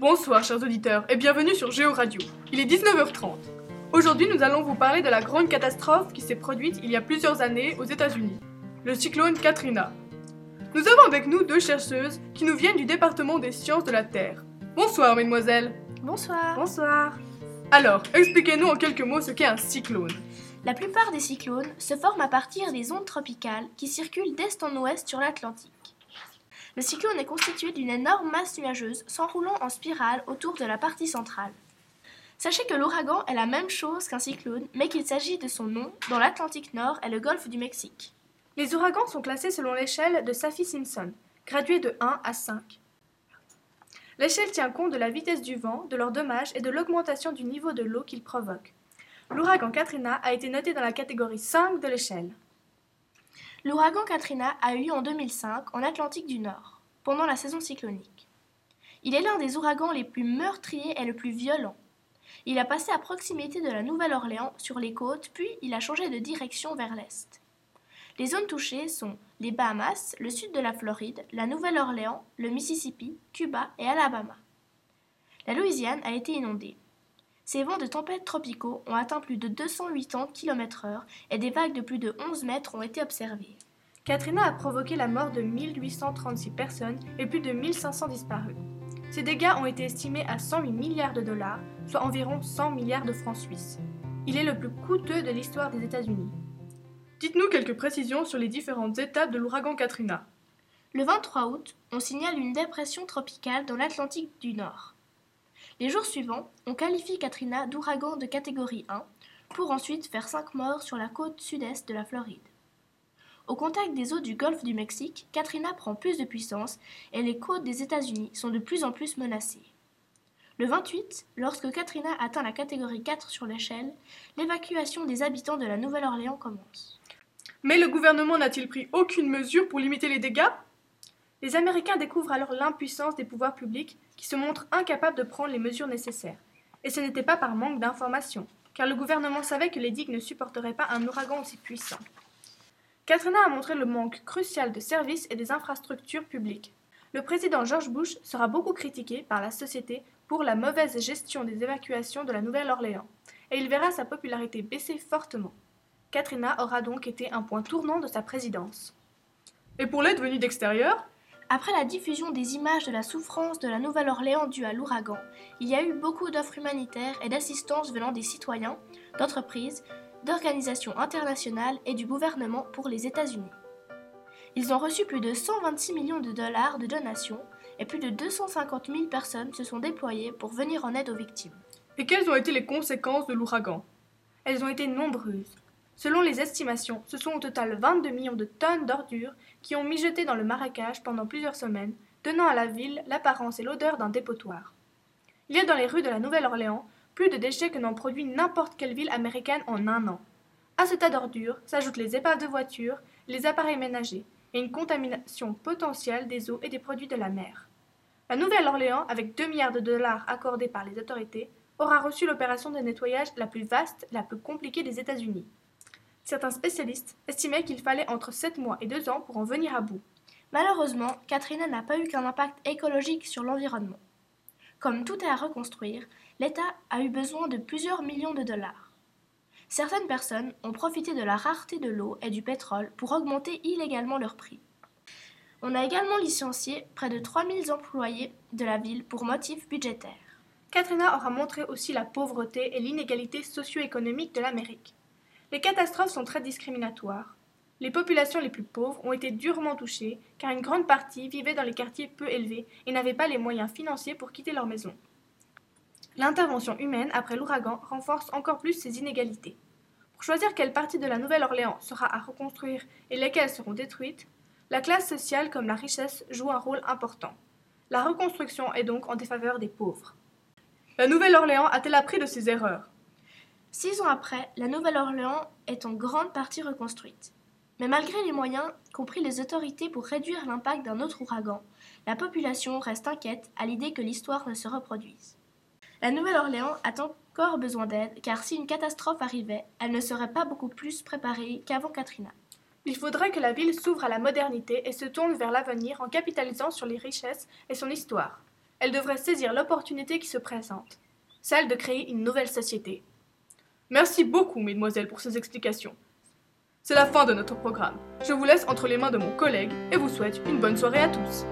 Bonsoir chers auditeurs et bienvenue sur Géo Radio. Il est 19h30. Aujourd'hui nous allons vous parler de la grande catastrophe qui s'est produite il y a plusieurs années aux États-Unis, le cyclone Katrina. Nous avons avec nous deux chercheuses qui nous viennent du département des sciences de la Terre. Bonsoir mesdemoiselles. Bonsoir. Bonsoir. Alors, expliquez-nous en quelques mots ce qu'est un cyclone. La plupart des cyclones se forment à partir des ondes tropicales qui circulent d'est en ouest sur l'Atlantique. Le cyclone est constitué d'une énorme masse nuageuse s'enroulant en spirale autour de la partie centrale. Sachez que l'ouragan est la même chose qu'un cyclone, mais qu'il s'agit de son nom dans l'Atlantique Nord et le golfe du Mexique. Les ouragans sont classés selon l'échelle de Saffir-Simpson, graduée de 1 à 5. L'échelle tient compte de la vitesse du vent, de leurs dommages et de l'augmentation du niveau de l'eau qu'il provoque. L'ouragan Katrina a été noté dans la catégorie 5 de l'échelle. L'ouragan Katrina a eu en 2005 en Atlantique du Nord, pendant la saison cyclonique. Il est l'un des ouragans les plus meurtriers et le plus violents. Il a passé à proximité de la Nouvelle-Orléans sur les côtes, puis il a changé de direction vers l'est. Les zones touchées sont les Bahamas, le sud de la Floride, la Nouvelle-Orléans, le Mississippi, Cuba et Alabama. La Louisiane a été inondée. Ces vents de tempête tropicaux ont atteint plus de 280 km/h et des vagues de plus de 11 mètres ont été observées. Katrina a provoqué la mort de 1836 personnes et plus de 1500 disparus. Ces dégâts ont été estimés à 108 milliards de dollars, soit environ 100 milliards de francs suisses. Il est le plus coûteux de l'histoire des États-Unis. Dites-nous quelques précisions sur les différentes étapes de l'ouragan Katrina. Le 23 août, on signale une dépression tropicale dans l'Atlantique du Nord. Les jours suivants, on qualifie Katrina d'ouragan de catégorie 1 pour ensuite faire 5 morts sur la côte sud-est de la Floride. Au contact des eaux du golfe du Mexique, Katrina prend plus de puissance et les côtes des États-Unis sont de plus en plus menacées. Le 28, lorsque Katrina atteint la catégorie 4 sur l'échelle, l'évacuation des habitants de la Nouvelle-Orléans commence. Mais le gouvernement n'a-t-il pris aucune mesure pour limiter les dégâts? Les Américains découvrent alors l'impuissance des pouvoirs publics qui se montrent incapables de prendre les mesures nécessaires. Et ce n'était pas par manque d'informations, car le gouvernement savait que les digues ne supporteraient pas un ouragan aussi puissant. Katrina a montré le manque crucial de services et des infrastructures publiques. Le président George Bush sera beaucoup critiqué par la société pour la mauvaise gestion des évacuations de la Nouvelle-Orléans, et il verra sa popularité baisser fortement. Katrina aura donc été un point tournant de sa présidence. Et pour l'aide venue d'extérieur, après la diffusion des images de la souffrance de la Nouvelle-Orléans due à l'ouragan, il y a eu beaucoup d'offres humanitaires et d'assistance venant des citoyens, d'entreprises, d'organisations internationales et du gouvernement pour les États-Unis. Ils ont reçu plus de 126 millions de dollars de donations et plus de 250 000 personnes se sont déployées pour venir en aide aux victimes. Et quelles ont été les conséquences de l'ouragan? Elles ont été nombreuses. Selon les estimations, ce sont au total 22 millions de tonnes d'ordures qui ont mijoté dans le marécage pendant plusieurs semaines, donnant à la ville l'apparence et l'odeur d'un dépotoir. Il y a dans les rues de la Nouvelle-Orléans plus de déchets que n'en produit n'importe quelle ville américaine en un an. À ce tas d'ordures s'ajoutent les épaves de voitures, les appareils ménagers et une contamination potentielle des eaux et des produits de la mer. La Nouvelle-Orléans, avec 2 milliards de dollars accordés par les autorités, aura reçu l'opération de nettoyage la plus vaste la plus compliquée des États-Unis. Certains spécialistes estimaient qu'il fallait entre 7 mois et 2 ans pour en venir à bout. Malheureusement, Katrina n'a pas eu qu'un impact écologique sur l'environnement. Comme tout est à reconstruire, l'État a eu besoin de plusieurs millions de dollars. Certaines personnes ont profité de la rareté de l'eau et du pétrole pour augmenter illégalement leurs prix. On a également licencié près de 3000 employés de la ville pour motifs budgétaires. Katrina aura montré aussi la pauvreté et l'inégalité socio-économique de l'Amérique. Les catastrophes sont très discriminatoires. Les populations les plus pauvres ont été durement touchées car une grande partie vivait dans les quartiers peu élevés et n'avait pas les moyens financiers pour quitter leur maison. L'intervention humaine après l'ouragan renforce encore plus ces inégalités. Pour choisir quelle partie de la Nouvelle-Orléans sera à reconstruire et lesquelles seront détruites, la classe sociale comme la richesse joue un rôle important. La reconstruction est donc en défaveur des pauvres. La Nouvelle-Orléans a-t-elle appris de ses erreurs? Six ans après, la Nouvelle-Orléans est en grande partie reconstruite. Mais malgré les moyens qu'ont pris les autorités pour réduire l'impact d'un autre ouragan, la population reste inquiète à l'idée que l'histoire ne se reproduise. La Nouvelle-Orléans a encore besoin d'aide car si une catastrophe arrivait, elle ne serait pas beaucoup plus préparée qu'avant Katrina. Il faudrait que la ville s'ouvre à la modernité et se tourne vers l'avenir en capitalisant sur les richesses et son histoire. elle devrait saisir l'opportunité qui se présente, celle de créer une nouvelle société. Merci beaucoup, mesdemoiselles, pour ces explications. C'est la fin de notre programme. Je vous laisse entre les mains de mon collègue et vous souhaite une bonne soirée à tous.